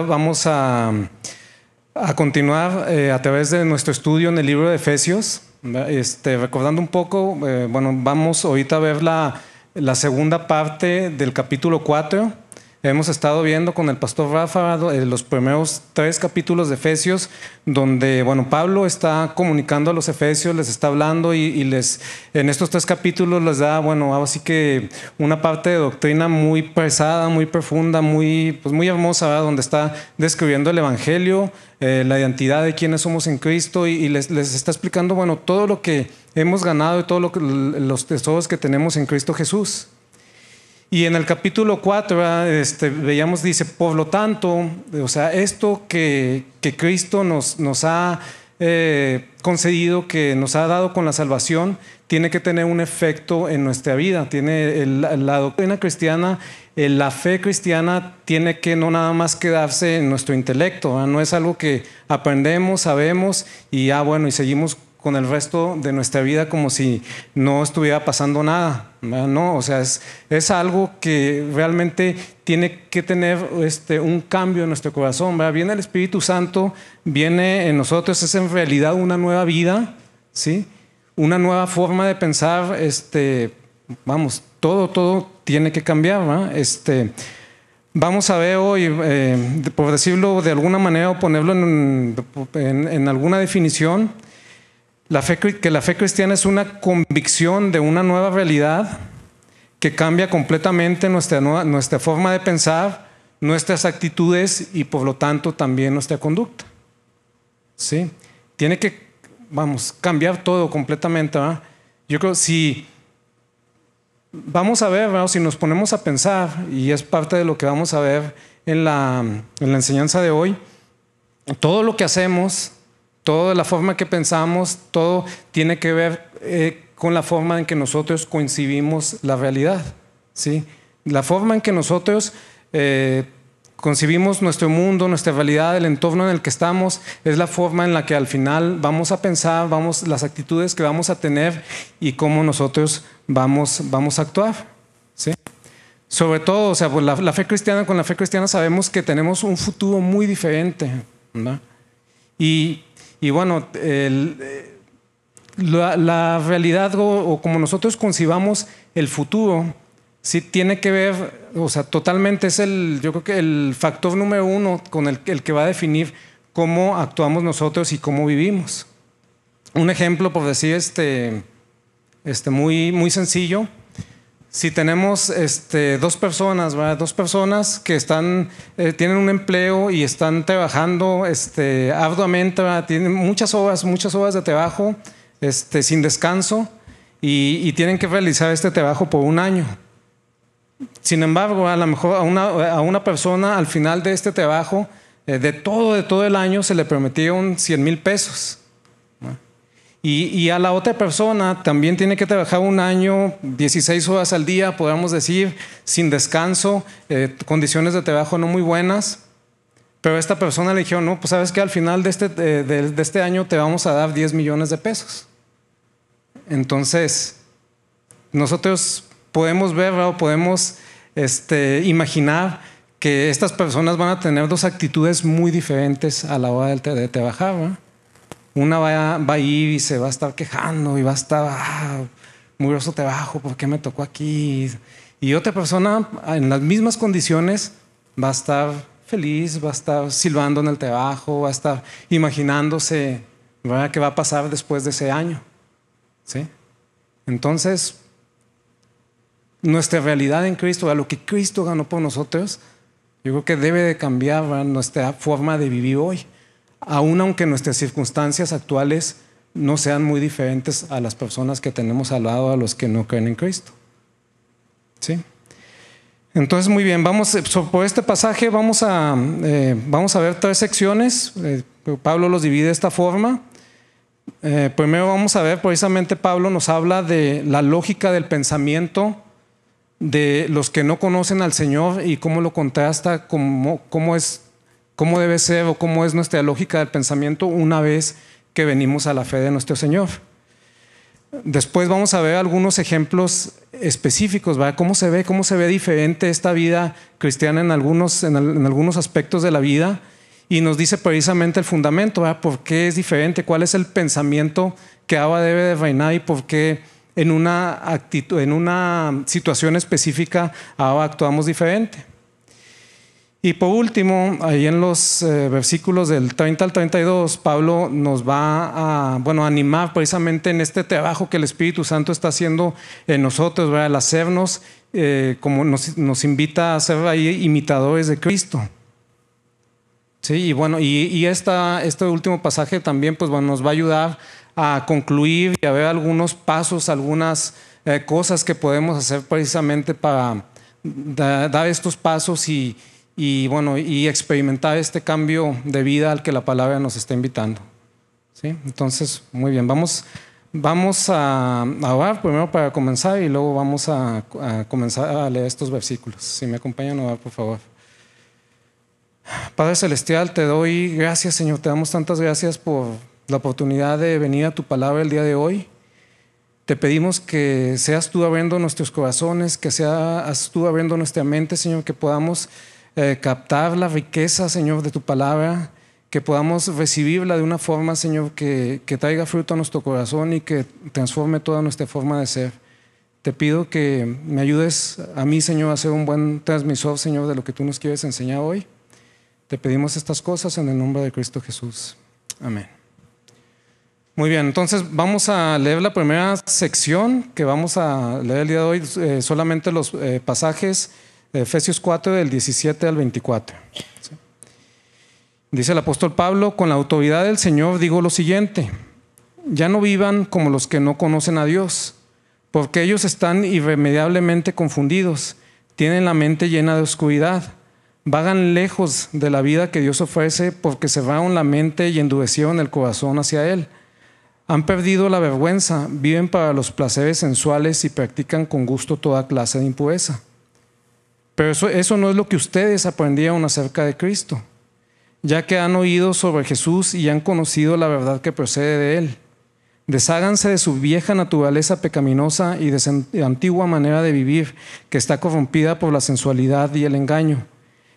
vamos a, continuar eh, a través de nuestro estudio en el libro de Efesios. Este, recordando un poco, eh, bueno, vamos ahorita a ver la, la segunda parte del capítulo 4 Hemos estado viendo con el pastor Rafa eh, los primeros tres capítulos de Efesios, donde, bueno, Pablo está comunicando a los Efesios, les está hablando y, les, en estos tres capítulos les da, bueno, así que una parte de doctrina muy pesada, muy profunda, muy, pues muy hermosa, donde está describiendo el Evangelio, eh, la identidad de quienes somos en Cristo y, les, les, está explicando, bueno, todo lo que hemos ganado y todos los tesoros que tenemos en Cristo Jesús. Y en el capítulo 4 este, veíamos, dice, por lo tanto, o sea, esto que, que Cristo nos, nos ha eh, concedido, que nos ha dado con la salvación, tiene que tener un efecto en nuestra vida. Tiene la doctrina cristiana, la fe cristiana tiene que no nada más quedarse en nuestro intelecto, no es algo que aprendemos, sabemos y ya ah, bueno, y seguimos con el resto de nuestra vida como si no estuviera pasando nada. No, o sea, es, algo que realmente tiene que tener este, un cambio en nuestro corazón. Viene el Espíritu Santo, viene en nosotros, es en realidad una nueva vida, ¿sí? una nueva forma de pensar. Este, vamos, todo, todo tiene que cambiar. Este, vamos a ver hoy, eh, por decirlo de alguna manera o ponerlo en, en alguna definición, que la fe cristiana es una convicción de una nueva realidad que cambia completamente nuestra, nuestra forma de pensar, nuestras actitudes y por lo tanto también nuestra conducta. ¿Sí? Tiene que, vamos, cambiar todo completamente. Yo creo si vamos a ver, si nos ponemos a pensar, y es parte de lo que vamos a ver en la, en la enseñanza de hoy, todo lo que hacemos, Toda la forma que pensamos, todo tiene que ver eh, con la forma en que nosotros concibimos la realidad. ¿sí? La forma en que nosotros eh, concibimos nuestro mundo, nuestra realidad, el entorno en el que estamos, es la forma en la que al final vamos a pensar, vamos, las actitudes que vamos a tener y cómo nosotros vamos, vamos a actuar. ¿sí? Sobre todo, o sea, pues la, fe cristiana, con la fe cristiana sabemos que tenemos un futuro muy diferente. Y y bueno, eh, la, realidad o, como nosotros concibamos el futuro, sí tiene que ver, o sea, totalmente es el, yo creo que el factor número uno con el, el que va a definir cómo actuamos nosotros y cómo vivimos. Un ejemplo, por decir, este, este muy, muy sencillo, si tenemos este, dos personas, dos personas que están, eh, tienen un empleo y están trabajando este, arduamente, tienen muchas horas, muchas horas de trabajo este, sin descanso y, tienen que realizar este trabajo por un año. Sin embargo, a lo mejor a una, a una persona al final de este trabajo, eh, de todo, de todo el año, se le prometieron 100 mil pesos. Y, a la otra persona también tiene que trabajar un año, 16 horas al día, podemos decir, sin descanso, eh, condiciones de trabajo no muy buenas. Pero esta persona le dijeron, no, pues sabes que al final de este, de, este año te vamos a dar 10 millones de pesos. Entonces, nosotros podemos ver o podemos este, imaginar que estas personas van a tener dos actitudes muy diferentes a la hora de, de trabajar. ¿no? Una va, a ir y se va a estar quejando y va a estar, ah, muy grosso trabajo, ¿por qué me tocó aquí? Y otra persona en las mismas condiciones va a estar feliz, va a estar silbando en el trabajo, va a estar imaginándose qué va a pasar después de ese año. ¿Sí? Entonces, nuestra realidad en Cristo, lo que Cristo ganó por nosotros, yo creo que debe de cambiar nuestra forma de vivir hoy aun aunque nuestras circunstancias actuales no sean muy diferentes a las personas que tenemos al lado, a los que no creen en Cristo. ¿Sí? Entonces, muy bien, vamos, eh, por este pasaje vamos a, eh, vamos a ver tres secciones. Eh, Pablo los divide de esta forma. primero vamos a ver, precisamente Pablo nos habla de la lógica del pensamiento de los que no conocen al Señor y cómo lo contrasta, cómo, cómo es cómo debe ser o cómo es nuestra lógica del pensamiento una vez que venimos a la fe de nuestro Señor. Después vamos a ver algunos ejemplos específicos, ¿verdad? ¿Cómo se ve, cómo se ve diferente esta vida cristiana en algunos, en, algunos aspectos de la vida? Y nos dice precisamente el fundamento, ¿verdad? ¿Por qué es diferente? ¿Cuál es el pensamiento que ahora debe de reinar y por qué en una, actitud, en una situación específica ahora actuamos diferente? Y por último, ahí en los eh, versículos del 30 al 32, Pablo nos va a bueno, animar precisamente en este trabajo que el Espíritu Santo está haciendo en nosotros, ¿verdad? al hacernos, eh, como nos, invita a ser ahí imitadores de Cristo. Sí, y bueno, y, este último pasaje también pues, nos va a ayudar a concluir y a ver algunos pasos, algunas eh, cosas que podemos hacer precisamente para dar estos pasos y y bueno, y experimentar este cambio de vida al que la palabra nos está invitando. ¿Sí? Entonces, muy bien, vamos, vamos a, orar primero para comenzar y luego vamos a, comenzar a leer estos versículos. Si me acompañan a orar, por favor. Padre Celestial, te doy gracias, Señor, te damos tantas gracias por la oportunidad de venir a tu palabra el día de hoy. Te pedimos que seas tú abriendo nuestros corazones, que seas tú abriendo nuestra mente, Señor, que podamos eh, captar la riqueza, Señor, de tu palabra, que podamos recibirla de una forma, Señor, que, que traiga fruto a nuestro corazón y que transforme toda nuestra forma de ser. Te pido que me ayudes a mí, Señor, a ser un buen transmisor, Señor, de lo que tú nos quieres enseñar hoy. Te pedimos estas cosas en el nombre de Cristo Jesús. Amén. Muy bien, entonces vamos a leer la primera sección que vamos a leer el día de hoy, eh, solamente los eh, pasajes Efesios 4 del 17 al 24. Dice el apóstol Pablo, con la autoridad del Señor digo lo siguiente, ya no vivan como los que no conocen a Dios, porque ellos están irremediablemente confundidos, tienen la mente llena de oscuridad, vagan lejos de la vida que Dios ofrece porque cerraron la mente y endurecieron el corazón hacia Él. Han perdido la vergüenza, viven para los placeres sensuales y practican con gusto toda clase de impureza. Pero eso, no es lo que ustedes aprendieron acerca de Cristo, ya que han oído sobre Jesús y han conocido la verdad que procede de Él. Desháganse de su vieja naturaleza pecaminosa y de su antigua manera de vivir, que está corrompida por la sensualidad y el engaño.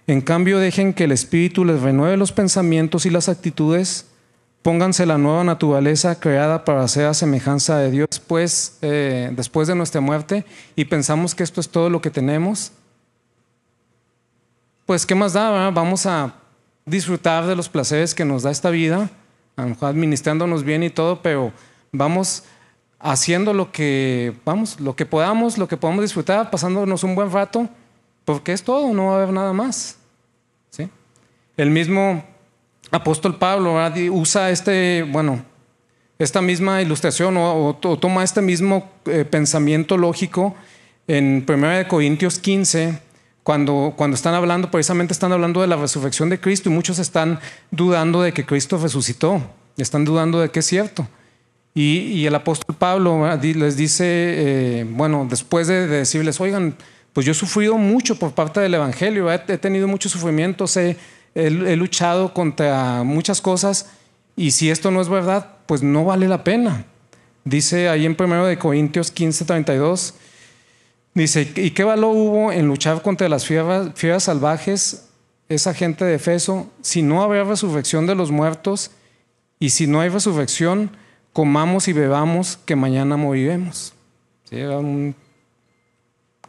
En cambio, dejen que el Espíritu les renueve los pensamientos y las actitudes. Pónganse la nueva naturaleza creada para ser a semejanza de Dios después, eh, después de nuestra muerte y pensamos que esto es todo lo que tenemos pues ¿qué más da? Vamos a disfrutar de los placeres que nos da esta vida, administrándonos bien y todo, pero vamos haciendo lo que, vamos, lo que podamos, lo que podamos disfrutar, pasándonos un buen rato, porque es todo, no va a haber nada más. ¿sí? El mismo apóstol Pablo usa este, bueno, esta misma ilustración o, toma este mismo eh, pensamiento lógico en 1 Corintios 15, cuando, cuando están hablando, precisamente están hablando de la resurrección de Cristo y muchos están dudando de que Cristo resucitó, están dudando de que es cierto. Y, el apóstol Pablo les dice, eh, bueno, después de, decirles, oigan, pues yo he sufrido mucho por parte del Evangelio, he, tenido muchos sufrimientos, he, he, luchado contra muchas cosas y si esto no es verdad, pues no vale la pena. Dice ahí en 1 Corintios 15, 32, Dice, ¿y qué valor hubo en luchar contra las fieras, salvajes, esa gente de Efeso, si no había resurrección de los muertos y si no hay resurrección, comamos y bebamos que mañana moriremos? ¿Sí? Era un,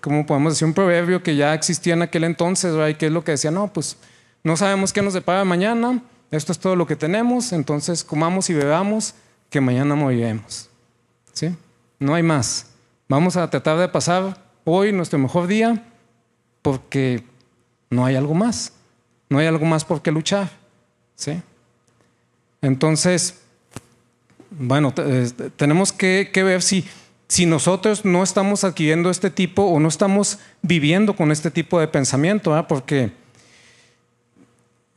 ¿cómo podemos decir? Un proverbio que ya existía en aquel entonces, ¿verdad? y que es lo que decía, no, pues no sabemos qué nos depara mañana, esto es todo lo que tenemos, entonces comamos y bebamos que mañana moriremos. ¿Sí? No hay más. Vamos a tratar de pasar hoy nuestro mejor día porque no hay algo más. No hay algo más por qué luchar. ¿sí? Entonces, bueno, tenemos que, ver si, si nosotros no estamos adquiriendo este tipo o no estamos viviendo con este tipo de pensamiento, porque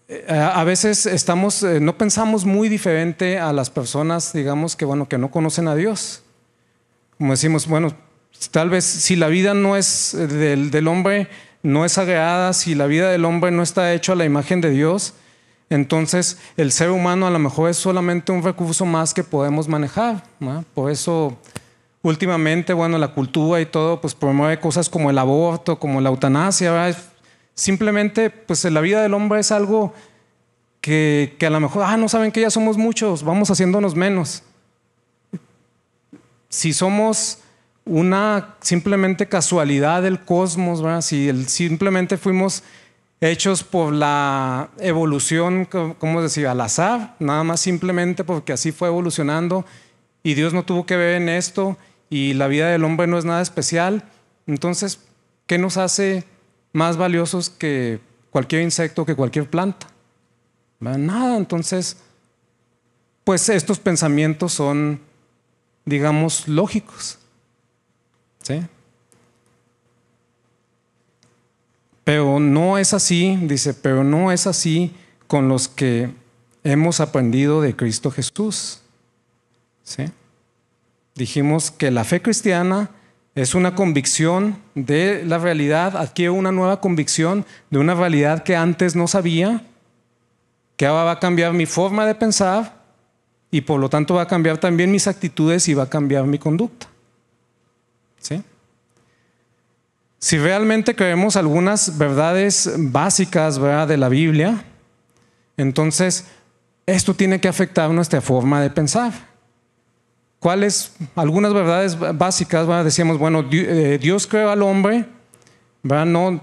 eh, a veces estamos, eh, no pensamos muy diferente a las personas, digamos, que, bueno, que no conocen a Dios. Como decimos, bueno, Tal vez si la vida no es eh, del, hombre, no es agregada, si la vida del hombre no está hecha a la imagen de Dios, entonces el ser humano a lo mejor es solamente un recurso más que podemos manejar. Por eso últimamente, bueno, la cultura y todo, pues promueve cosas como el aborto, como la eutanasia. Simplemente, pues la vida del hombre es algo que, que a lo mejor, ah, no saben que ya somos muchos, vamos haciéndonos menos. Si somos una simplemente casualidad del cosmos, ¿verdad? si simplemente fuimos hechos por la evolución, ¿cómo decir? Al azar, nada más simplemente porque así fue evolucionando y Dios no tuvo que ver en esto y la vida del hombre no es nada especial. Entonces, ¿qué nos hace más valiosos que cualquier insecto, que cualquier planta? Nada, entonces, pues estos pensamientos son, digamos, lógicos. Pero no es así, dice, pero no es así con los que hemos aprendido de Cristo Jesús. ¿Sí? Dijimos que la fe cristiana es una convicción de la realidad, adquiere una nueva convicción de una realidad que antes no sabía, que ahora va a cambiar mi forma de pensar y por lo tanto va a cambiar también mis actitudes y va a cambiar mi conducta. ¿Sí? Si realmente creemos algunas verdades básicas de la Biblia, entonces esto tiene que afectar nuestra forma de pensar. ¿Cuáles? Algunas verdades básicas, decíamos, bueno, eh, Dios creó al hombre, No,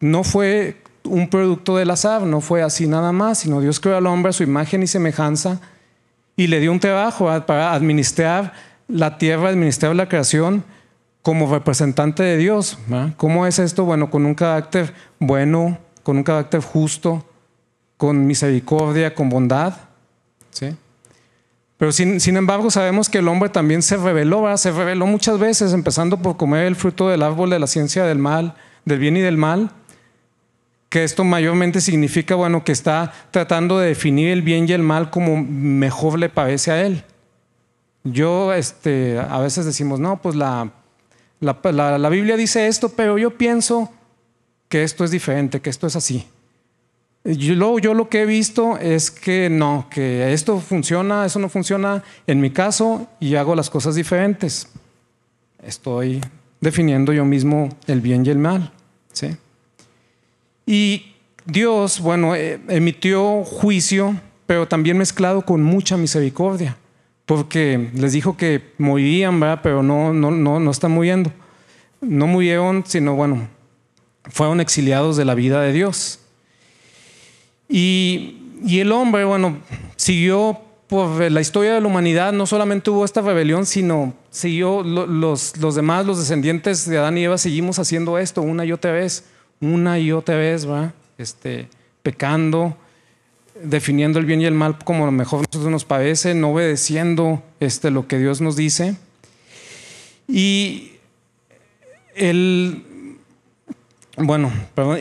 no fue un producto del azar, no fue así nada más, sino Dios creó al hombre a su imagen y semejanza y le dio un trabajo para administrar la tierra, administrar la creación como representante de Dios. ¿Cómo es esto? Bueno, con un carácter bueno, con un carácter justo, con misericordia, con bondad. ¿sí? Pero sin, sin, embargo sabemos que el hombre también se rebeló, se rebeló muchas veces, empezando por comer el fruto del árbol de la ciencia del mal, del bien y del mal, que esto mayormente significa, bueno, que está tratando de definir el bien y el mal como mejor le parece a él. Yo, este, a veces decimos, no, pues la la, Biblia dice esto, pero yo pienso que esto es diferente, que esto es así. Yo lo, yo lo que he visto es que no, que esto funciona, eso no funciona en mi caso y hago las cosas diferentes. Estoy definiendo yo mismo el bien y el mal. ¿sí? Y Dios, bueno, eh, emitió juicio, pero también mezclado con mucha misericordia porque les dijo que morirían, ¿verdad? pero no, no, no, no están muriendo. No murieron, sino bueno, fueron exiliados de la vida de Dios. Y, y el hombre, bueno, siguió por la historia de la humanidad, no solamente hubo esta rebelión, sino siguió los, los demás, los descendientes de Adán y Eva, seguimos haciendo esto una y otra vez, una y otra vez, ¿verdad? Este, pecando definiendo el bien y el mal como lo mejor nosotros nos parece, no obedeciendo este, lo que Dios nos dice. Y el, bueno,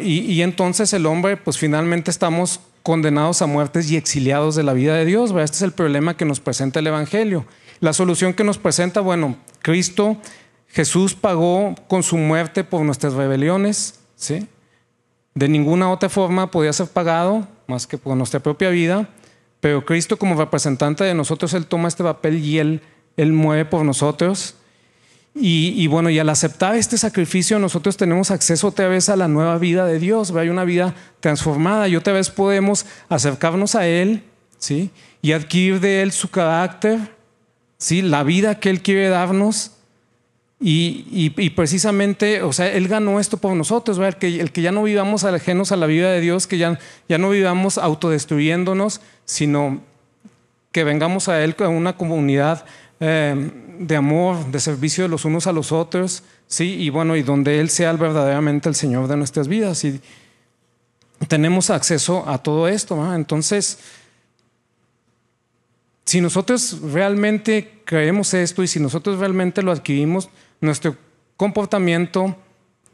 y, entonces el hombre, pues finalmente estamos condenados a muertes y exiliados de la vida de Dios. Este es el problema que nos presenta el Evangelio. La solución que nos presenta, bueno, Cristo, Jesús pagó con su muerte por nuestras rebeliones, ¿sí? De ninguna otra forma podía ser pagado más que por nuestra propia vida, pero Cristo como representante de nosotros, Él toma este papel y Él, él mueve por nosotros. Y, bueno, y al aceptar este sacrificio, nosotros tenemos acceso otra vez a la nueva vida de Dios, hay una vida transformada y otra vez podemos acercarnos a Él, ¿sí? Y adquirir de Él su carácter, ¿sí? La vida que Él quiere darnos y, precisamente, o sea, Él ganó esto por nosotros, El que, el que ya no vivamos ajenos a la vida de Dios, que ya, ya no vivamos autodestruyéndonos, sino que vengamos a Él con una comunidad eh, de amor, de servicio de los unos a los otros, ¿sí? Y bueno, y donde Él sea verdaderamente el Señor de nuestras vidas. Y tenemos acceso a todo esto, Entonces, si nosotros realmente creemos esto y si nosotros realmente lo adquirimos, nuestro comportamiento,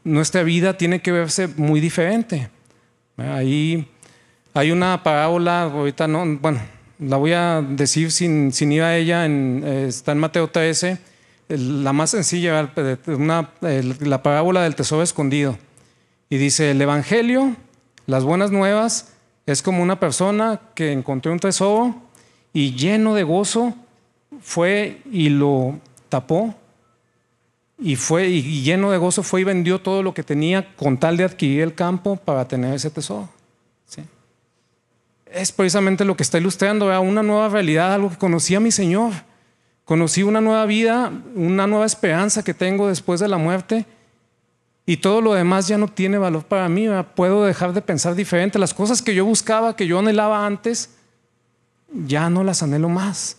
nuestra vida tiene que verse muy diferente. Ahí hay una parábola, ahorita no, bueno, la voy a decir sin, sin ir a ella, eh, está en Mateo 13, la más sencilla, una, la parábola del tesoro escondido. Y dice, el Evangelio, las buenas nuevas, es como una persona que encontró un tesoro y lleno de gozo fue y lo tapó y fue y lleno de gozo fue y vendió todo lo que tenía con tal de adquirir el campo para tener ese tesoro. Es precisamente lo que está ilustrando, una nueva realidad, algo que conocí a mi Señor. Conocí una nueva vida, una nueva esperanza que tengo después de la muerte y todo lo demás ya no tiene valor para mí. Puedo dejar de pensar diferente. Las cosas que yo buscaba, que yo anhelaba antes, ya no las anhelo más.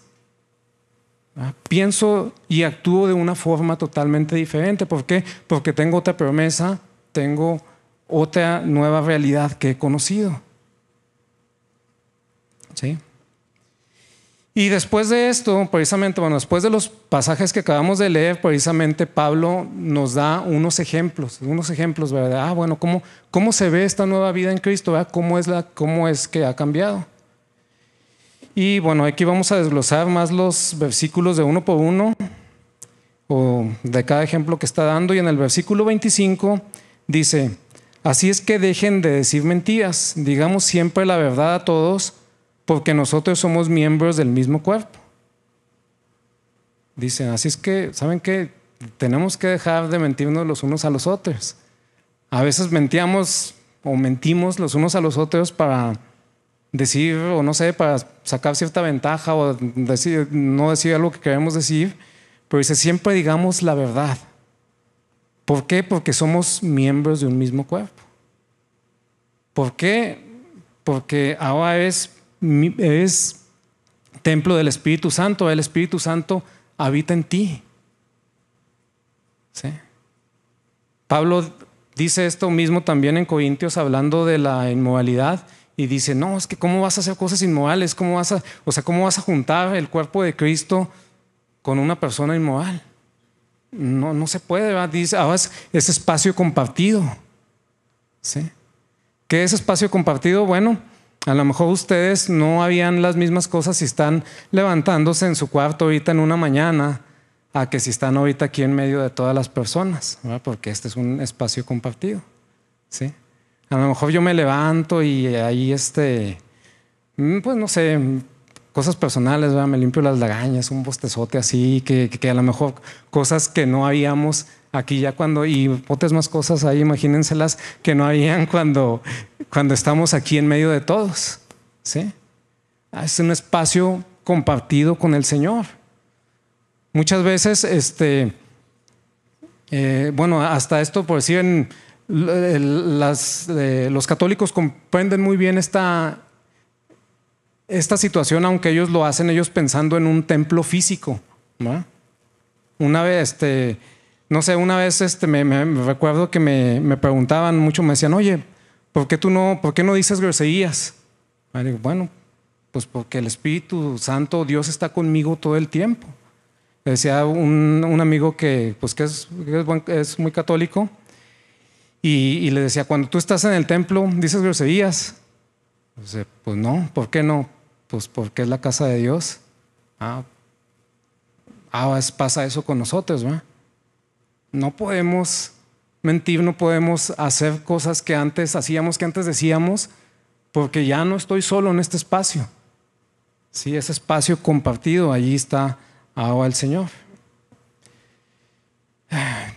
Pienso y actúo de una forma totalmente diferente. ¿Por qué? Porque tengo otra promesa, tengo otra nueva realidad que he conocido. ¿Sí? Y después de esto, precisamente, bueno, después de los pasajes que acabamos de leer, precisamente Pablo nos da unos ejemplos, unos ejemplos, ¿verdad? Ah, bueno, ¿cómo, cómo se ve esta nueva vida en Cristo? ¿Cómo, es la, ¿Cómo es que ha cambiado? Y bueno, aquí vamos a desglosar más los versículos de uno por uno, o de cada ejemplo que está dando. Y en el versículo 25 dice, así es que dejen de decir mentiras, digamos siempre la verdad a todos porque nosotros somos miembros del mismo cuerpo. Dicen, así es que, ¿saben qué? Tenemos que dejar de mentirnos los unos a los otros. A veces mentíamos o mentimos los unos a los otros para decir, o no sé, para sacar cierta ventaja o decir, no decir algo que queremos decir, pero dice, siempre digamos la verdad. ¿Por qué? Porque somos miembros de un mismo cuerpo. ¿Por qué? Porque ahora es es templo del Espíritu Santo, el Espíritu Santo habita en ti. Pablo dice esto mismo también en Corintios hablando de la inmoralidad y dice, no, es que cómo vas a hacer cosas inmorales, cómo vas a, o sea, cómo vas a juntar el cuerpo de Cristo con una persona inmoral. No, no se puede, dice, ahora es, es espacio compartido. ¿Sí? ¿Qué es espacio compartido? Bueno, a lo mejor ustedes no habían las mismas cosas si están levantándose en su cuarto ahorita en una mañana a que si están ahorita aquí en medio de todas las personas, porque este es un espacio compartido. ¿sí? A lo mejor yo me levanto y ahí este, mm, pues no sé, cosas personales, me limpio las lagañas, un bostezote así, que, a lo mejor cosas que no habíamos aquí ya cuando, y otras más cosas ahí, imagínenselas, que no habían cuando, cuando estamos aquí en medio de todos. ¿sí? Ah, es un espacio compartido con el Señor. Muchas veces, este, eh, bueno, hasta esto, por decir, en, eh, los católicos comprenden muy bien esta, esta situación, aunque ellos lo hacen ellos pensando en un templo físico. Una vez, este, no sé, una vez este, me, recuerdo que me, preguntaban mucho, me decían, oye, ¿por qué tú no, por qué no dices groserías? bueno, pues porque el Espíritu Santo, Dios está conmigo todo el tiempo. decía un, amigo que, pues, que es, es, muy católico y, le decía, cuando tú estás en el templo, dices groserías. pues no, ¿por qué no? Pues porque es la casa de Dios. Ah, ah pasa eso con nosotros, ¿verdad? No podemos mentir, no podemos hacer cosas que antes hacíamos, que antes decíamos, porque ya no estoy solo en este espacio. Sí, ese espacio compartido, allí está ahora el Señor.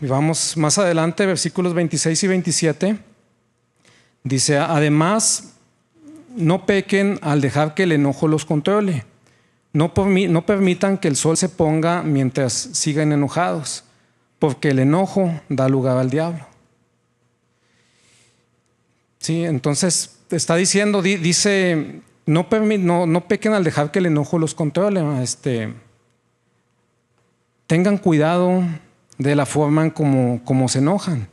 Vamos más adelante, versículos 26 y 27. Dice, además, no pequen al dejar que el enojo los controle. No, no permitan que el sol se ponga mientras sigan enojados porque el enojo da lugar al diablo. Sí, entonces está diciendo, dice, no, pequen al dejar que el enojo los controle. Este, tengan cuidado de la forma en como, como se enojan.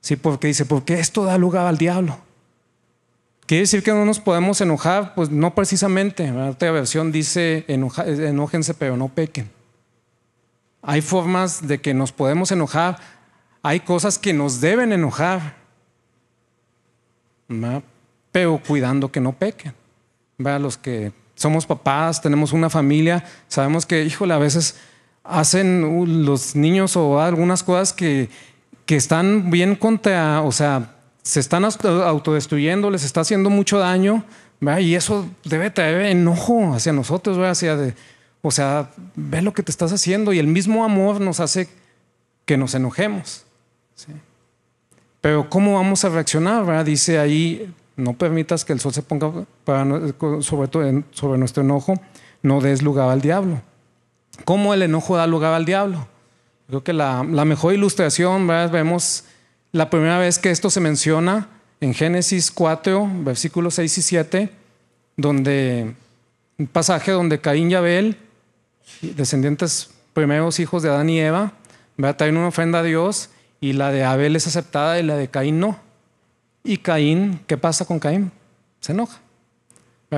Sí, porque dice, porque esto da lugar al diablo. Quiere decir que no nos podemos enojar, pues no precisamente. Otra versión dice, enójense pero no pequen. Hay formas de que nos podemos enojar. Hay cosas que nos deben enojar. Pero cuidando que no pequen. Los que somos papás, tenemos una familia, sabemos que, híjole, a veces hacen uh, los niños o algunas cosas que, que están bien contra, o sea, se están autodestruyendo, les está haciendo mucho daño, y eso debe traer enojo hacia nosotros, hacia de, o sea, ve lo que te estás haciendo y el mismo amor nos hace que nos enojemos. Pero ¿cómo vamos a reaccionar? Dice ahí, no permitas que el sol se ponga sobre, sobre nuestro enojo, no des lugar al diablo. ¿Cómo el enojo da lugar al diablo? Creo que la, mejor ilustración, vemos la primera vez que esto se menciona en Génesis 4, versículos 6 y 7, donde un pasaje donde Caín y Abel, descendientes primeros hijos de Adán y Eva, traen una ofrenda a Dios y la de Abel es aceptada y la de Caín no. Y Caín, ¿qué pasa con Caín? Se enoja.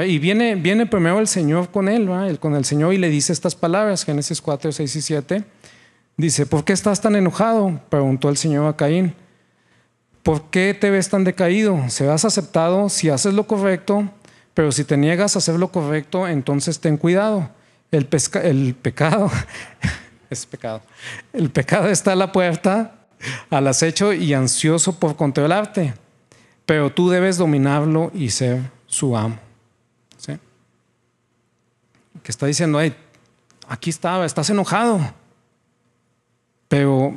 Y viene, viene primero el Señor con él, con el Señor y le dice estas palabras, Génesis 4, 6 y 7. Dice, ¿por qué estás tan enojado? Preguntó el Señor a Caín. ¿Por qué te ves tan decaído? Serás aceptado si haces lo correcto, pero si te niegas a hacer lo correcto, entonces ten cuidado. El, el pecado es pecado. El pecado está a la puerta, al acecho y ansioso por controlarte, pero tú debes dominarlo y ser su amo. ¿Sí? Que está diciendo, aquí estaba, estás enojado, pero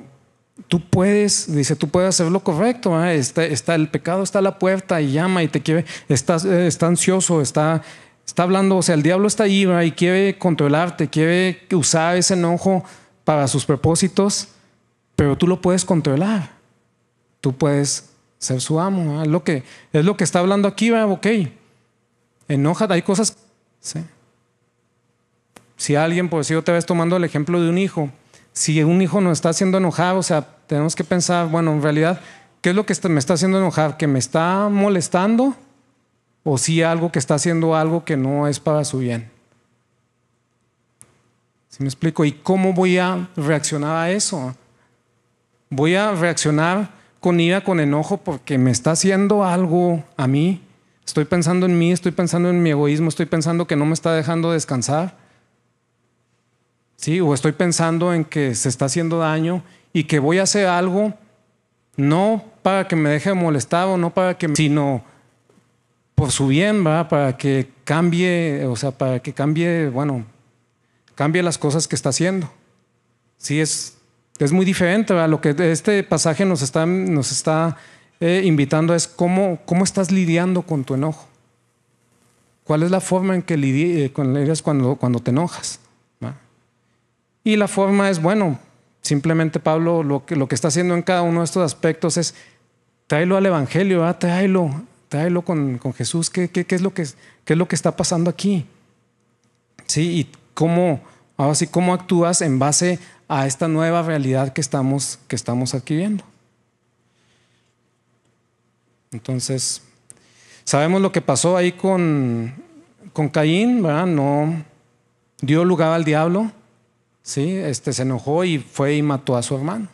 tú puedes, dice, tú puedes hacer lo correcto. Está, está, el pecado está a la puerta y llama y te quiere, está, está ansioso, está, está hablando, o sea, el diablo está ahí y quiere controlarte, quiere usar ese enojo para sus propósitos, pero tú lo puedes controlar. Tú puedes ser su amo. Es lo que, es lo que está hablando aquí, ¿verdad? ok. Enoja, hay cosas. Si alguien, por decir otra vez tomando el ejemplo de un hijo, si un hijo nos está haciendo enojar, o sea, tenemos que pensar, bueno, en realidad, ¿qué es lo que me está haciendo enojar? ¿Que me está molestando? ¿O si algo que está haciendo algo que no es para su bien? ¿Sí me explico? ¿Y cómo voy a reaccionar a eso? Voy a reaccionar con ira, con enojo, porque me está haciendo algo a mí. Estoy pensando en mí, estoy pensando en mi egoísmo, estoy pensando que no me está dejando descansar. ¿Sí? O estoy pensando en que se está haciendo daño y que voy a hacer algo no para que me deje molestar o no para que, sino por su bien, ¿va? Para que cambie, o sea, para que cambie, bueno, cambie las cosas que está haciendo. Sí, es, es muy diferente, ¿va? Lo que este pasaje nos está, nos está eh, invitando es cómo, cómo estás lidiando con tu enojo. ¿Cuál es la forma en que lidias eh, cuando, cuando te enojas? Y la forma es, bueno, simplemente Pablo lo que, lo que está haciendo en cada uno de estos aspectos es tráelo al Evangelio, tráelo, tráelo con, Jesús. ¿Qué, qué, es lo que, ¿Qué es lo que está pasando aquí? ¿Sí? Y cómo, ahora sí, cómo actúas en base a esta nueva realidad que estamos, que estamos adquiriendo. Entonces, sabemos lo que pasó ahí con, con Caín, ¿verdad? No dio lugar al diablo. ¿Sí? Este, se enojó y fue y mató a su hermano.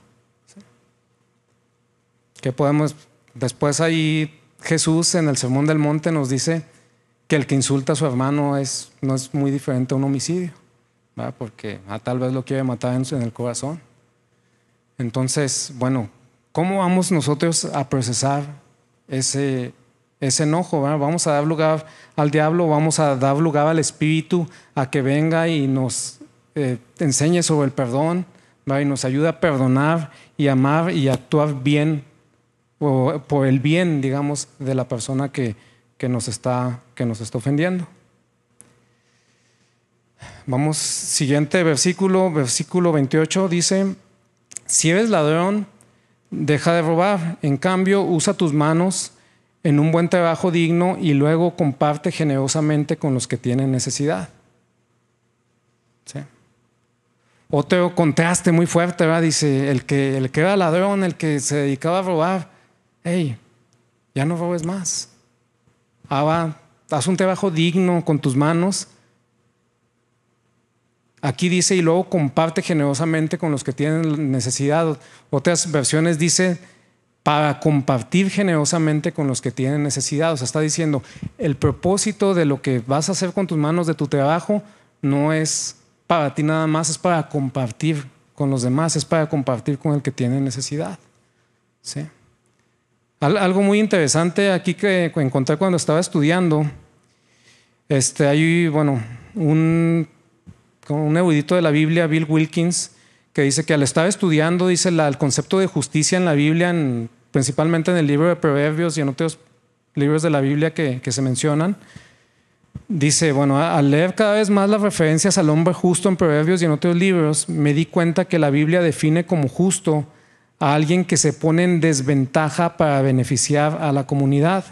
¿Qué podemos? Después ahí Jesús en el Sermón del Monte nos dice que el que insulta a su hermano es, no es muy diferente a un homicidio, porque ah, tal vez lo quiere matar en, el corazón. Entonces, bueno, ¿cómo vamos nosotros a procesar ese, ese enojo? Vamos a dar lugar al diablo, vamos a dar lugar al espíritu a que venga y nos eh, enseñe sobre el perdón y nos ayuda a perdonar y amar y actuar bien o, por el bien, digamos, de la persona que, que, nos está, que nos está ofendiendo. Vamos, siguiente versículo, versículo 28 dice, si eres ladrón, deja de robar, en cambio usa tus manos en un buen trabajo digno y luego comparte generosamente con los que tienen necesidad. ¿Sí? Otro contraste muy fuerte. Dice, el que, el que era ladrón, el que se dedicaba a robar, hey, ya no robes más. Ahora, haz un trabajo digno con tus manos. Aquí dice, y luego comparte generosamente con los que tienen necesidad. Otras versiones dice, para compartir generosamente con los que tienen necesidad. O sea, está diciendo, el propósito de lo que vas a hacer con tus manos, de tu trabajo, no es para ti nada más, es para compartir con los demás, es para compartir con el que tiene necesidad. ¿Sí? Algo muy interesante aquí que encontré cuando estaba estudiando, este, hay bueno, un, un de la Biblia, Bill Wilkins, que dice que al estar estudiando, dice el concepto de justicia en la Biblia, principalmente en el libro de Proverbios y en otros libros de la Biblia que se mencionan, Dice, bueno, al leer cada vez más las referencias al hombre justo en Proverbios y en otros libros, me di cuenta que la Biblia define como justo a alguien que se pone en desventaja para beneficiar a la comunidad,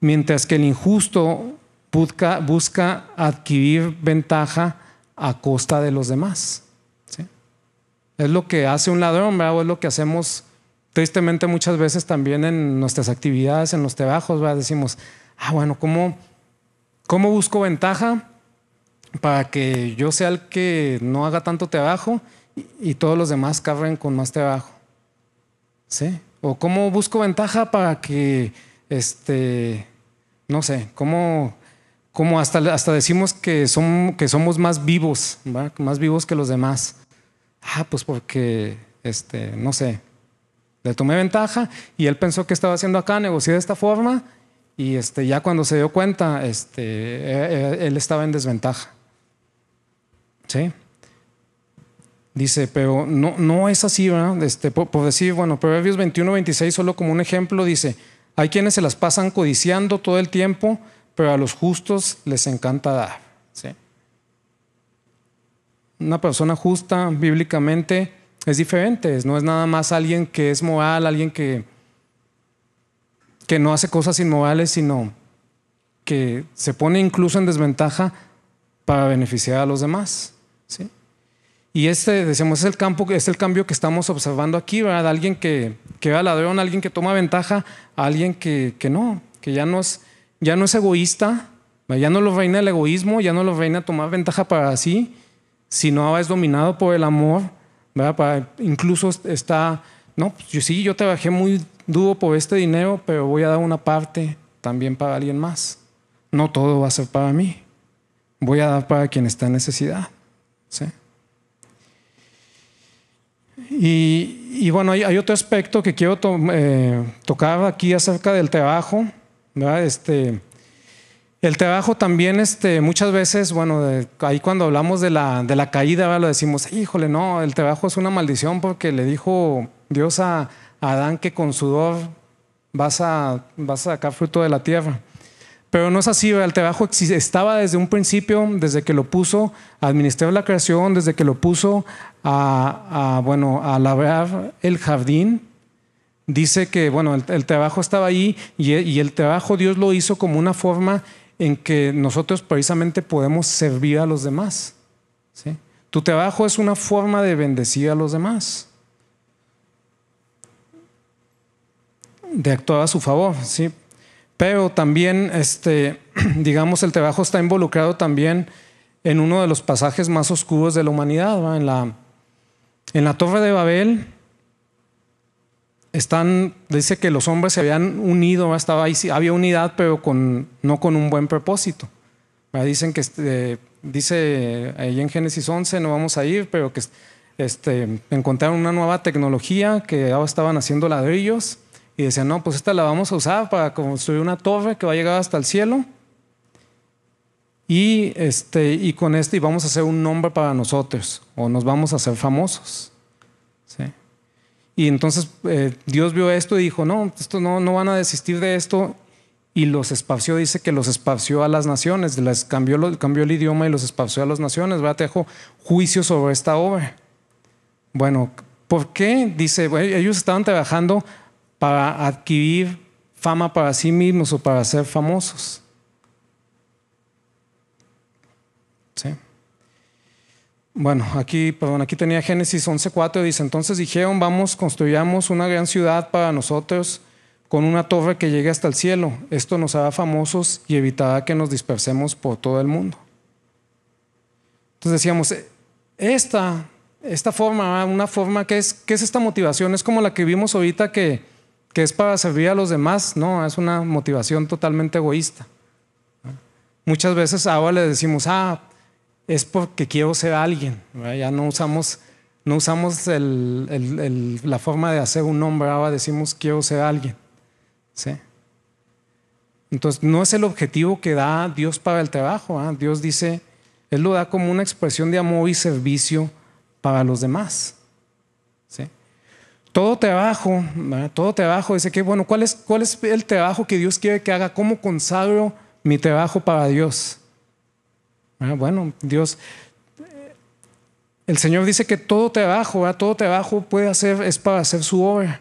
mientras que el injusto busca, adquirir ventaja a costa de los demás. Es lo que hace un ladrón, ¿verdad? es lo que hacemos tristemente muchas veces también en nuestras actividades, en los trabajos, ¿verdad? decimos, ah, bueno, ¿cómo? ¿Cómo busco ventaja para que yo sea el que no haga tanto trabajo y, todos los demás carguen con más trabajo? ¿Sí? ¿O cómo busco ventaja para que, este, no sé, cómo, cómo hasta, hasta decimos que, son, que somos más vivos, más vivos que los demás? Ah, pues porque, este, no sé, le tomé ventaja y él pensó que estaba haciendo acá, negocié de esta forma y este, ya cuando se dio cuenta, este, eh, eh, él estaba en desventaja. ¿Sí? Dice, pero no, no es así, ¿verdad? Este, por, decir, bueno, Proverbios 21, 26, solo como un ejemplo, dice, hay quienes se las pasan codiciando todo el tiempo, pero a los justos les encanta dar. ¿Sí? Una persona justa bíblicamente es diferente, no es nada más alguien que es moral, alguien que que no hace cosas inmorales, sino que se pone incluso en desventaja para beneficiar a los demás. ¿sí? Y este, decíamos, es el, campo, es el cambio que estamos observando aquí, ¿verdad? Alguien que, que va ladrón, alguien que toma ventaja, alguien que, que no, que ya no, es, ya no es egoísta, ya no lo reina el egoísmo, ya no lo reina tomar ventaja para sí, sino es dominado por el amor, ¿verdad? Para, incluso está, no, pues yo sí, yo trabajé muy duro por este dinero, pero voy a dar una parte también para alguien más. No todo va a ser para mí. Voy a dar para quien está en necesidad. Y, bueno, hay, otro aspecto que quiero eh, tocar aquí acerca del trabajo. Este, el trabajo también, este, muchas veces, bueno, ahí cuando hablamos de la, de la caída, lo decimos, híjole, no, el trabajo es una maldición porque le dijo Dios a, Adán que con sudor vas a, vas a sacar fruto de la tierra. Pero no es así, el trabajo estaba desde un principio, desde que lo puso a administrar la creación, desde que lo puso a, bueno, a labrar el jardín. Dice que bueno, el, trabajo estaba ahí y, el trabajo Dios lo hizo como una forma en que nosotros precisamente podemos servir a los demás. Tu trabajo es una forma de bendecir a los demás. De actuar a su favor, ¿sí? Pero también, este, digamos, el trabajo está involucrado también en uno de los pasajes más oscuros de la humanidad, en, la, en la Torre de Babel. Están, dice que los hombres se habían unido, estaba ahí, había unidad, pero con, no con un buen propósito. Dicen que, este, dice ahí en Génesis 11, no vamos a ir, pero que este, encontraron una nueva tecnología que ahora estaban haciendo ladrillos y decían, no, pues esta la vamos a usar para construir una torre que va a llegar hasta el cielo. Y, este, y con este y vamos a hacer un nombre para nosotros, o nos vamos a hacer famosos. Y entonces eh, Dios vio esto y dijo, no, esto no, no van a desistir de esto. Y los esparció, dice que los esparció a las naciones, les cambió, cambió el idioma y los esparció a las naciones. ¿verdad? Te dejo juicio sobre esta obra. Bueno, ¿por qué? Dice, ellos estaban trabajando para adquirir fama para sí mismos o para ser famosos. ¿Sí? Bueno, aquí, perdón, aquí tenía Génesis 11.4, dice, entonces dijeron, vamos, construyamos una gran ciudad para nosotros con una torre que llegue hasta el cielo. Esto nos hará famosos y evitará que nos dispersemos por todo el mundo. Entonces decíamos, esta, esta forma, una forma que es, ¿qué es esta motivación? Es como la que vimos ahorita que que es para servir a los demás, no, es una motivación totalmente egoísta. Muchas veces ahora le decimos, ah, es porque quiero ser alguien, ya no usamos, no usamos la forma de hacer un nombre, ahora decimos quiero ser alguien. ¿sí? Entonces, no es el objetivo que da Dios para el trabajo. Dios dice, Él lo da como una expresión de amor y servicio para los demás. Todo trabajo, todo trabajo, dice que, bueno, ¿cuál es, ¿cuál es el trabajo que Dios quiere que haga? ¿Cómo consagro mi trabajo para Dios? Bueno, Dios, el Señor dice que todo trabajo, todo trabajo puede hacer, es para hacer su obra.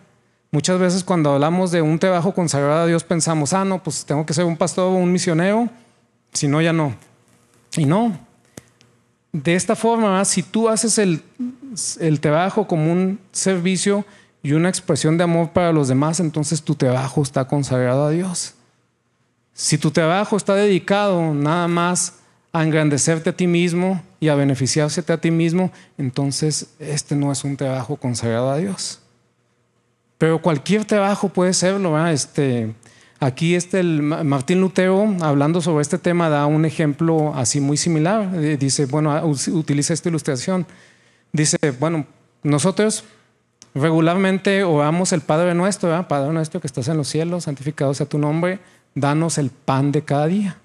Muchas veces cuando hablamos de un trabajo consagrado a Dios pensamos, ah, no, pues tengo que ser un pastor o un misionero, si no, ya no. Y no. De esta forma, si tú haces el trabajo como un servicio y una expresión de amor para los demás, entonces tu trabajo está consagrado a Dios. Si tu trabajo está dedicado nada más a engrandecerte a ti mismo y a beneficiarse a ti mismo, entonces este no es un trabajo consagrado a Dios. Pero cualquier trabajo puede serlo. Este, aquí este, el Martín Lutero, hablando sobre este tema, da un ejemplo así muy similar. Eh, dice, bueno, ah, utiliza esta ilustración. Dice, bueno, nosotros regularmente oramos el Padre nuestro, ¿verdad? Padre nuestro que estás en los cielos, santificado sea tu nombre, danos el pan de cada día.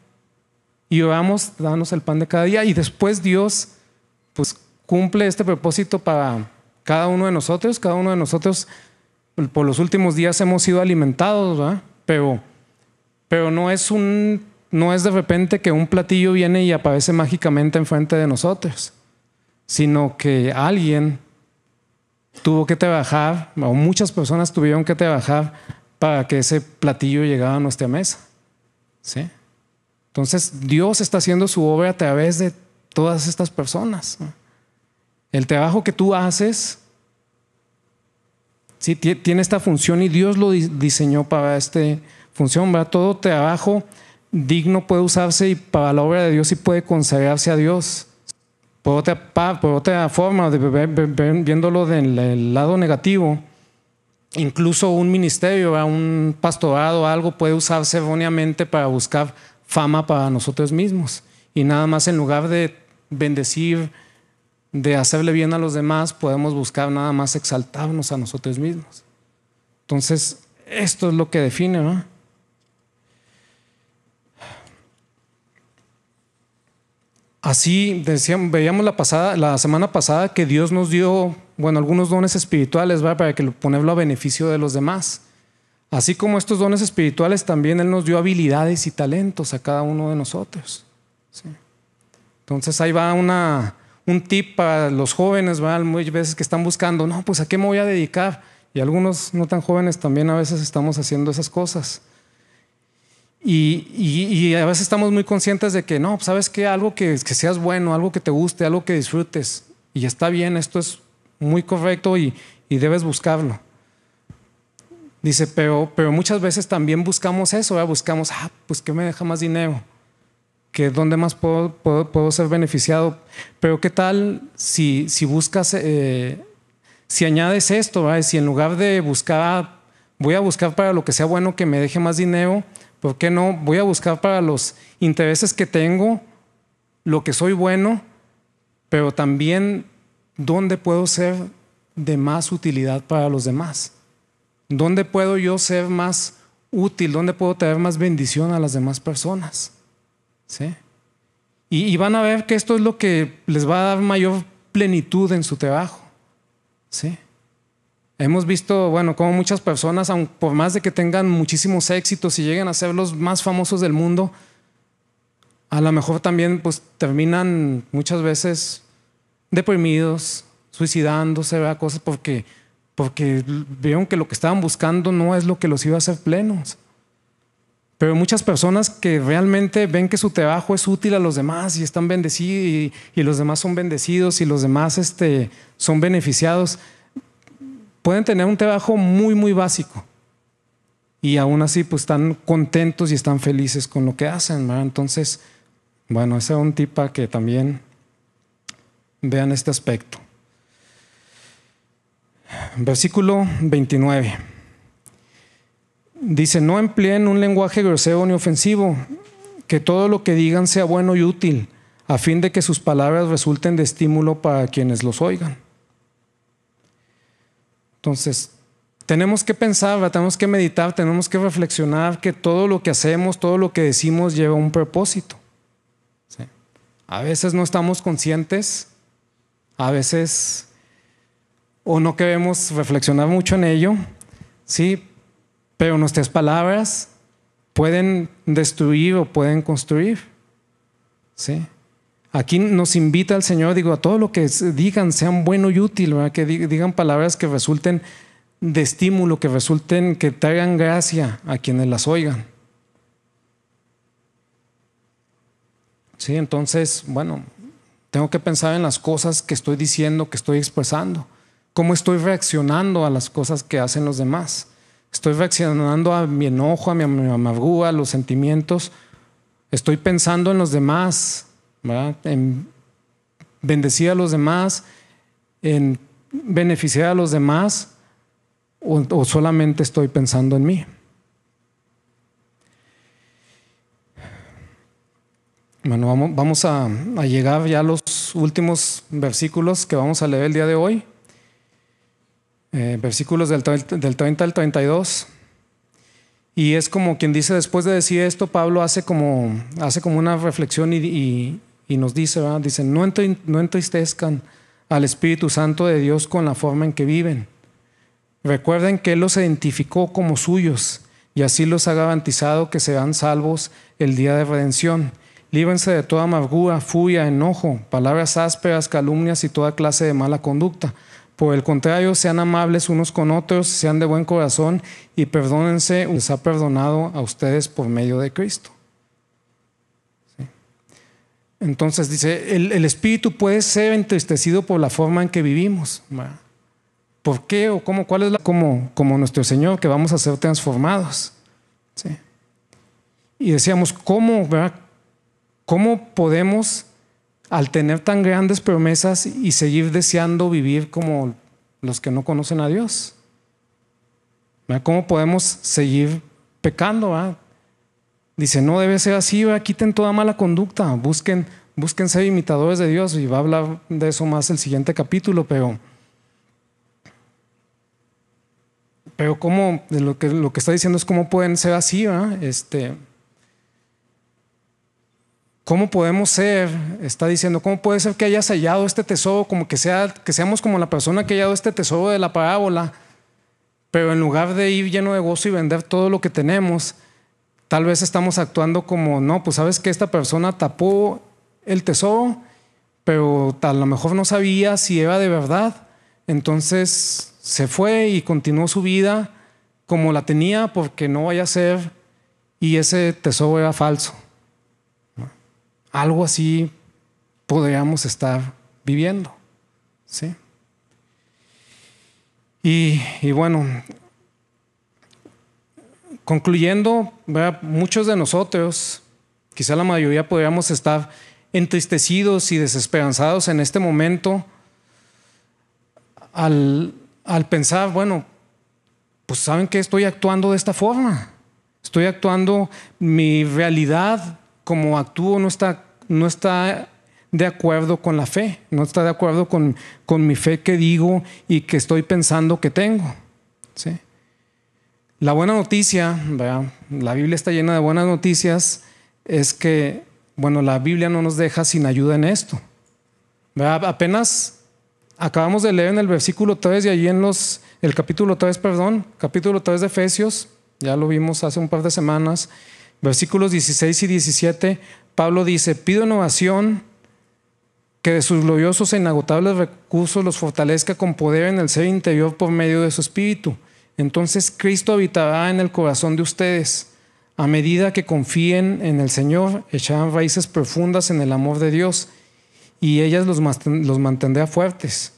Y oramos, danos el pan de cada día. Y después Dios, pues cumple este propósito para cada uno de nosotros. Cada uno de nosotros por los últimos días hemos sido alimentados, Pero, pero no es un, no es de repente que un platillo viene y aparece mágicamente enfrente de nosotros, sino que alguien tuvo que trabajar, o muchas personas tuvieron que trabajar para que ese platillo llegara a nuestra mesa. ¿Sí? Entonces, Dios está haciendo su obra a través de todas estas personas. El trabajo que tú haces Sí, tiene esta función y Dios lo diseñó para esta función. Todo trabajo digno puede usarse y para la obra de Dios y puede consagrarse a Dios. Por otra, por otra forma, viéndolo del lado negativo, incluso un ministerio, un pastorado, algo puede usarse erróneamente para buscar fama para nosotros mismos. Y nada más en lugar de bendecir, de hacerle bien a los demás, podemos buscar nada más exaltarnos a nosotros mismos. Entonces, esto es lo que define, ¿no? Así veíamos la, pasada, la semana pasada que Dios nos dio, bueno, algunos dones espirituales para que ponerlo a beneficio de los demás. Así como estos dones espirituales, también Él nos dio habilidades y talentos a cada uno de nosotros. Entonces ahí va una, un tip para los jóvenes, muchas veces que están buscando, no, pues a qué me voy a dedicar. Y algunos no tan jóvenes también a veces estamos haciendo esas cosas. Y, a veces estamos muy conscientes de que no, sabes que algo que, seas bueno, algo que te guste, algo que disfrutes. Y está bien, esto es muy correcto y, debes buscarlo. Dice, pero, pero muchas veces también buscamos eso, buscamos, ah, pues que me deja más dinero que dónde más puedo, puedo, ser beneficiado. Pero qué tal si, si buscas, eh, si añades esto, si en lugar de buscar, voy a buscar para lo que sea bueno que me deje más dinero, ¿por qué no? Voy a buscar para los intereses que tengo, lo que soy bueno, pero también dónde puedo ser de más utilidad para los demás. ¿Dónde puedo yo ser más útil? ¿Dónde puedo traer más bendición a las demás personas? ¿Sí? Y, van a ver que esto es lo que les va a dar mayor plenitud en su trabajo. ¿Sí? Hemos visto, bueno, como muchas personas, por más de que tengan muchísimos éxitos y lleguen a ser los más famosos del mundo, a lo mejor también pues terminan muchas veces deprimidos, suicidándose, ¿verdad? cosas porque, porque vieron que lo que estaban buscando no es lo que los iba a hacer plenos. Pero muchas personas que realmente ven que su trabajo es útil a los demás y están bendecidos y, los demás son bendecidos y los demás este, son beneficiados, pueden tener un trabajo muy, muy básico. Y aún así, pues están contentos y están felices con lo que hacen. Entonces, bueno, ese es un tipo que también vean este aspecto. Versículo 29. Dice, no empleen un lenguaje grosero ni ofensivo, que todo lo que digan sea bueno y útil, a fin de que sus palabras resulten de estímulo para quienes los oigan. Entonces, tenemos que pensar, tenemos que meditar, tenemos que reflexionar que todo lo que hacemos, todo lo que decimos lleva un propósito. A veces no estamos conscientes A veces o no queremos reflexionar mucho en ello, sí, pero nuestras palabras pueden destruir o pueden construir. ¿sí? Aquí nos invita el Señor, digo, a todo lo que digan sean bueno y útil, que digan palabras que resulten de estímulo, que resulten, que traigan gracia a quienes las oigan. Sí, entonces, bueno, tengo que pensar en las cosas que estoy diciendo, que estoy expresando, cómo estoy reaccionando a las cosas que hacen los demás. Estoy reaccionando a mi enojo, a mi amargura, a los sentimientos. Estoy pensando en los demás, en bendecir a los demás, en beneficiar a los demás, o, solamente estoy pensando en mí. Bueno, vamos, a, llegar ya a los últimos versículos que vamos a leer el día de hoy. Eh, versículos del, del 30 al 32. Y es como quien dice, después de decir esto, Pablo hace como, hace como una reflexión y, nos dice, dice, no, no entristezcan al Espíritu Santo de Dios con la forma en que viven. Recuerden que Él los identificó como suyos y así los ha garantizado que serán salvos el día de redención. Líbrense de toda amargura, furia, enojo, palabras ásperas, calumnias y toda clase de mala conducta por el contrario, sean amables unos con otros, sean de buen corazón y perdónense, les ha perdonado a ustedes por medio de Cristo. Entonces dice, el, espíritu puede ser entristecido por la forma en que vivimos. ¿Por qué o cómo? ¿Cuál es la como, como nuestro Señor que vamos a ser transformados? Y decíamos, ¿cómo, ¿cómo podemos al tener tan grandes promesas y seguir deseando vivir como los que no conocen a Dios? ¿Cómo podemos seguir pecando? Dice, no debe ser así, quiten toda mala conducta, busquen, busquen ser imitadores de Dios y va a hablar de eso más el siguiente capítulo, pero... Pero cómo, lo que, lo que está diciendo es cómo pueden ser así, Este, ¿Cómo podemos ser? Está diciendo, ¿cómo puede ser que hayas hallado este tesoro, como que, sea, que seamos como la persona que ha hallado este tesoro de la parábola, pero en lugar de ir lleno de gozo y vender todo lo que tenemos, tal vez estamos actuando como, no, pues sabes que esta persona tapó el tesoro, pero a lo mejor no sabía si era de verdad, entonces se fue y continuó su vida como la tenía porque no vaya a ser y ese tesoro era falso. Algo así podríamos estar viviendo. ¿sí? Y, bueno, concluyendo, muchos de nosotros, quizá la mayoría podríamos estar entristecidos y desesperanzados en este momento al, al pensar, bueno, pues saben que estoy actuando de esta forma. Estoy actuando, mi realidad como actúo no está, no está de acuerdo con la fe, no está de acuerdo con, con mi fe que digo y que estoy pensando que tengo. ¿sí? La buena noticia, la Biblia está llena de buenas noticias, es que, bueno, la Biblia no nos deja sin ayuda en esto. Apenas acabamos de leer en el versículo 3 y allí en los, el capítulo 3, perdón, capítulo 3 de Efesios, ya lo vimos hace un par de semanas, Versículos 16 y 17, Pablo dice, pido innovación que de sus gloriosos e inagotables recursos los fortalezca con poder en el ser interior por medio de su espíritu. Entonces Cristo habitará en el corazón de ustedes. A medida que confíen en el Señor, echarán raíces profundas en el amor de Dios y ellas los, mantendrá fuertes.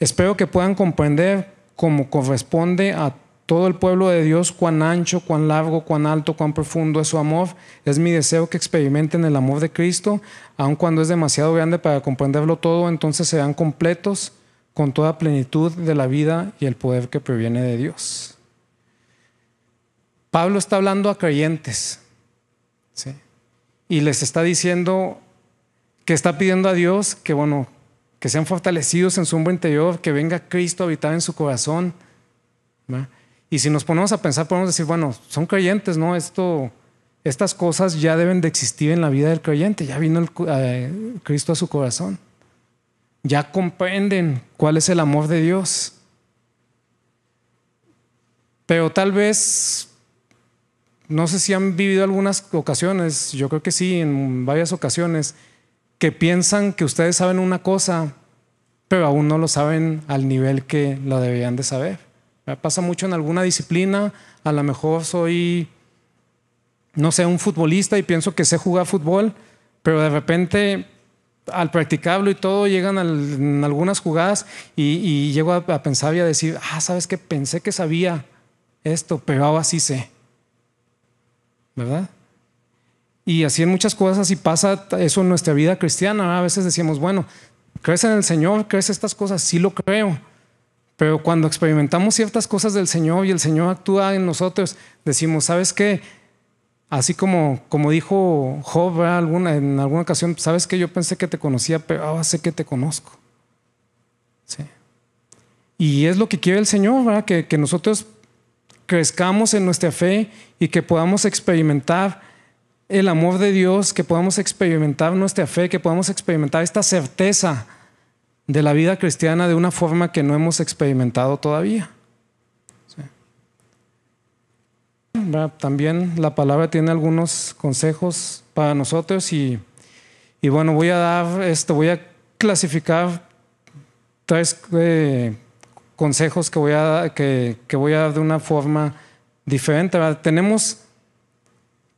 Espero que puedan comprender cómo corresponde a todo el pueblo de Dios, cuán ancho, cuán largo, cuán alto, cuán profundo es su amor. Es mi deseo que experimenten el amor de Cristo, aun cuando es demasiado grande para comprenderlo todo, entonces serán completos con toda plenitud de la vida y el poder que proviene de Dios. Pablo está hablando a creyentes y les está diciendo que está pidiendo a Dios que, bueno, que sean fortalecidos en su hombre interior, que venga Cristo a habitar en su corazón. Y si nos ponemos a pensar, podemos decir, bueno, son creyentes, ¿no? Esto, estas cosas ya deben de existir en la vida del creyente, ya vino eh, Cristo a su corazón. Ya comprenden cuál es el amor de Dios. Pero tal vez, no sé si han vivido algunas ocasiones, yo creo que sí, en varias ocasiones, que piensan que ustedes saben una cosa, pero aún no lo saben al nivel que lo deberían de saber. Pasa mucho en alguna disciplina, a lo mejor soy, no sé, un futbolista y pienso que sé jugar fútbol, pero de repente al practicarlo y todo llegan en algunas jugadas y, llego a, pensar y a decir, ah, sabes que pensé que sabía esto, pero ahora sí sé. ¿Verdad? Y así en muchas cosas y pasa eso en nuestra vida cristiana. A veces decimos, bueno, ¿crees en el Señor? ¿Crees estas cosas? Sí lo creo. Pero cuando experimentamos ciertas cosas del Señor y el Señor actúa en nosotros, decimos, ¿sabes qué? Así como, como dijo Job alguna, en alguna ocasión, sabes que yo pensé que te conocía, pero ahora sé que te conozco. Sí. Y es lo que quiere el Señor. Que, que nosotros crezcamos en nuestra fe y que podamos experimentar el amor de Dios, que podamos experimentar nuestra fe, que podamos experimentar esta certeza de la vida cristiana de una forma que no hemos experimentado todavía. También la palabra tiene algunos consejos para nosotros y, bueno, voy a dar esto, voy a clasificar tres eh, consejos que voy, a, que, voy a dar de una forma diferente. Tenemos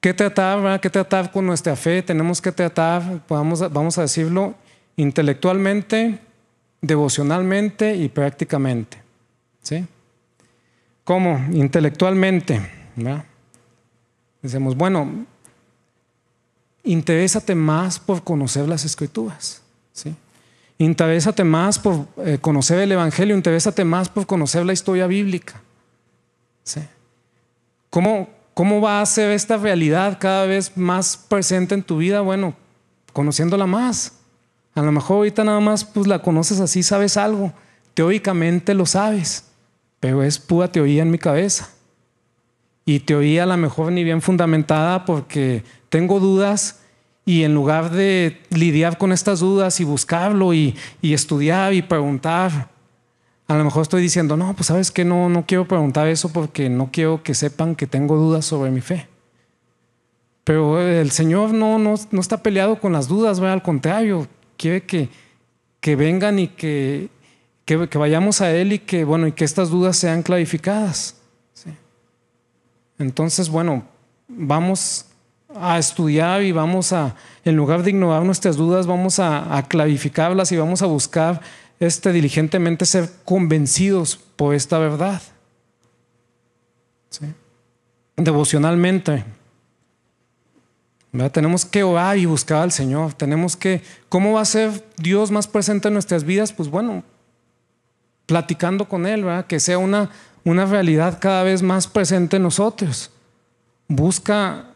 que tratar, que tratar con nuestra fe, tenemos que tratar, vamos vamos a decirlo, intelectualmente, devocionalmente y prácticamente. ¿Sí? ¿Cómo? Intelectualmente. Decimos, bueno, interésate más por conocer las escrituras. ¿sí? Interésate más por eh, conocer el Evangelio, interésate más por conocer la historia bíblica. ¿sí? ¿Cómo, ¿Cómo va a ser esta realidad cada vez más presente en tu vida? Bueno, conociéndola más. A lo mejor ahorita nada más pues la conoces así, sabes algo. Teóricamente lo sabes, pero es pura teoría en mi cabeza y teoría a lo mejor ni bien fundamentada porque tengo dudas y en lugar de lidiar con estas dudas y buscarlo y, estudiar y preguntar, a lo mejor estoy diciendo, no, pues sabes que no, no quiero preguntar eso porque no quiero que sepan que tengo dudas sobre mi fe. Pero el Señor no, no, no está peleado con las dudas, al contrario, quiere que, que vengan y que, que, que, vayamos a Él y que, bueno, y que estas dudas sean clarificadas. Entonces, bueno, vamos a estudiar y vamos a, en lugar de ignorar nuestras dudas, vamos a, clarificarlas y vamos a buscar este, diligentemente ser convencidos por esta verdad. Devocionalmente. Tenemos que orar y buscar al Señor. Tenemos que, ¿cómo va a ser Dios más presente en nuestras vidas? Pues bueno, platicando con Él, ¿verdad? que sea una una realidad cada vez más presente en nosotros. Busca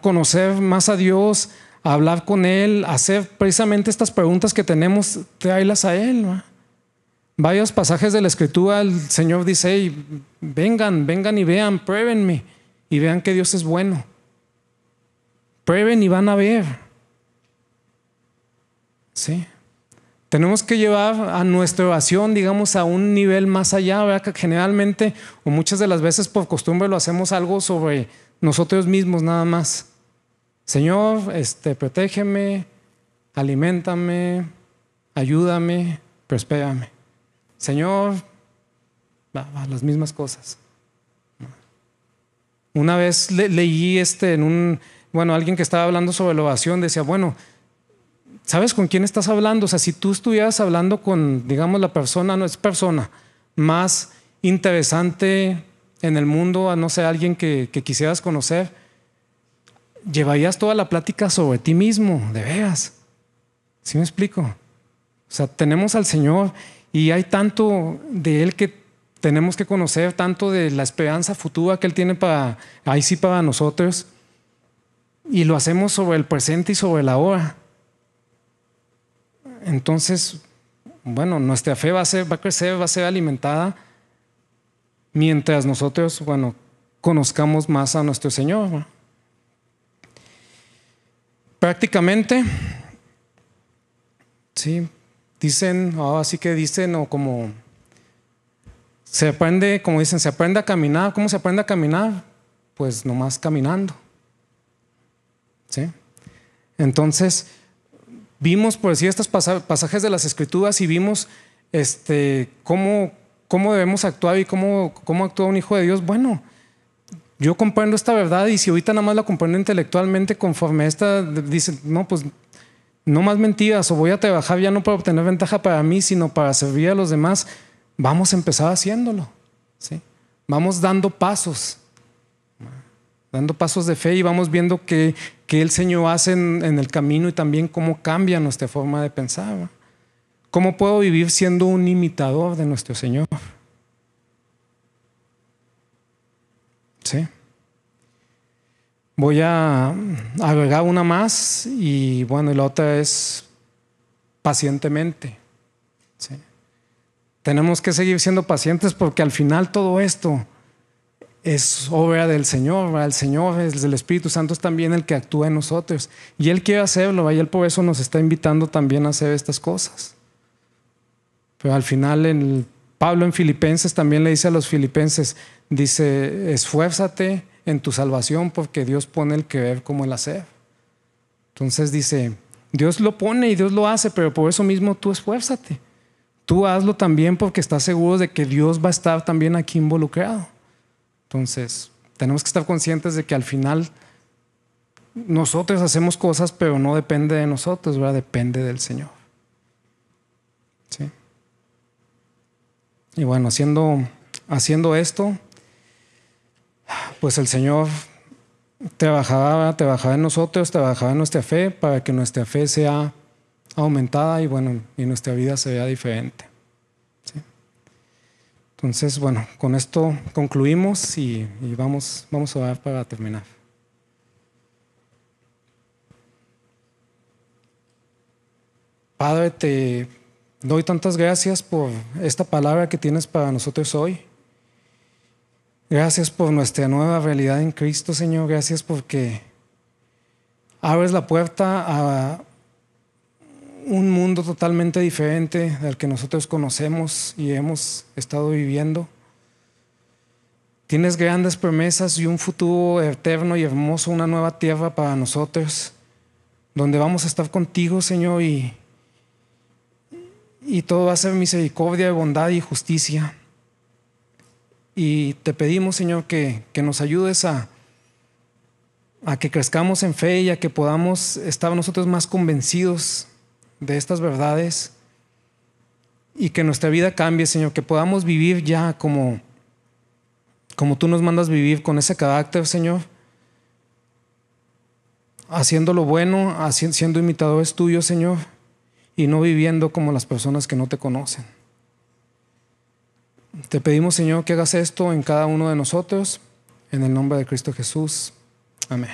conocer más a Dios, hablar con Él, hacer precisamente estas preguntas que tenemos, tráelas a Él. Varios pasajes de la Escritura el Señor dice, vengan, vengan y vean, pruébenme y vean que Dios es bueno. Prueben y van a ver. Sí. Tenemos que llevar a nuestra oración, digamos, a un nivel más allá, ¿verdad? que generalmente o muchas de las veces por costumbre lo hacemos algo sobre nosotros mismos nada más. Señor, este, protégeme, alimentame, ayúdame, prospérame. Señor, las mismas cosas. Una vez leí este en un, bueno, alguien que estaba hablando sobre la oración decía, bueno, ¿Sabes con quién estás hablando? O sea, si tú estuvieras hablando con, digamos, la persona, no es persona más interesante en el mundo, a no ser alguien que, quisieras conocer, llevarías toda la plática sobre ti mismo, de veras. ¿Sí me explico? O sea, tenemos al Señor y hay tanto de Él que tenemos que conocer, tanto de la esperanza futura que Él tiene para, ahí sí para nosotros, y lo hacemos sobre el presente y sobre la hora. Entonces, bueno, nuestra fe va a, crecer, va a ser alimentada mientras nosotros, bueno, conozcamos más a nuestro Señor. Prácticamente, sí, dicen, así que dicen, o como se aprende, como dicen, se aprende a caminar. ¿Cómo se aprende a caminar? Pues nomás caminando. ¿Sí? Entonces, vimos, por decir, estos pasajes de las escrituras y vimos este, cómo, cómo debemos actuar y cómo, cómo actúa un hijo de Dios. Bueno, yo comprendo esta verdad y si ahorita nada más la comprendo intelectualmente conforme esta, dice, no, pues no más mentiras o voy a trabajar ya no para obtener ventaja para mí, sino para servir a los demás, vamos a empezar haciéndolo. ¿sí? Vamos dando pasos, dando pasos de fe y vamos viendo qué, el Señor hace en, en, el camino y también cómo cambia nuestra forma de pensar. ¿Cómo puedo vivir siendo un imitador de nuestro Señor? Sí. Voy a agregar una más y bueno, y la otra es pacientemente. Tenemos que seguir siendo pacientes porque al final todo esto es obra del Señor. El Señor, es el Espíritu Santo es también el que actúa en nosotros. Y Él quiere hacerlo, y Él por eso nos está invitando también a hacer estas cosas. Pero al final Pablo en Filipenses también le dice a los filipenses, dice, esfuérzate en tu salvación porque Dios pone el querer como el hacer. Entonces dice, Dios lo pone y Dios lo hace, pero por eso mismo tú esfuérzate. Tú hazlo también porque estás seguro de que Dios va a estar también aquí involucrado. Entonces, tenemos que estar conscientes de que al final nosotros hacemos cosas, pero no depende de nosotros, ¿verdad? Depende del Señor. ¿Sí? Y bueno, haciendo, haciendo esto, pues el Señor trabajaba, trabajaba en nosotros, trabajaba en nuestra fe para que nuestra fe sea aumentada y bueno, y nuestra vida se vea diferente. Entonces, bueno, con esto concluimos y, vamos, vamos a orar para terminar. Padre, te doy tantas gracias por esta palabra que tienes para nosotros hoy. Gracias por nuestra nueva realidad en Cristo, Señor. Gracias porque abres la puerta a un mundo totalmente diferente del que nosotros conocemos y hemos estado viviendo. Tienes grandes promesas y un futuro eterno y hermoso, una nueva tierra para nosotros, donde vamos a estar contigo, Señor, y, y todo va a ser misericordia, bondad y justicia. Y te pedimos, Señor, que, nos ayudes a, a que crezcamos en fe y a que podamos estar nosotros más convencidos de estas verdades y que nuestra vida cambie, Señor, que podamos vivir ya como, como tú nos mandas vivir con ese carácter, Señor, haciendo lo bueno, siendo imitadores tuyos, Señor, y no viviendo como las personas que no te conocen. Te pedimos, Señor, que hagas esto en cada uno de nosotros, en el nombre de Cristo Jesús. Amén.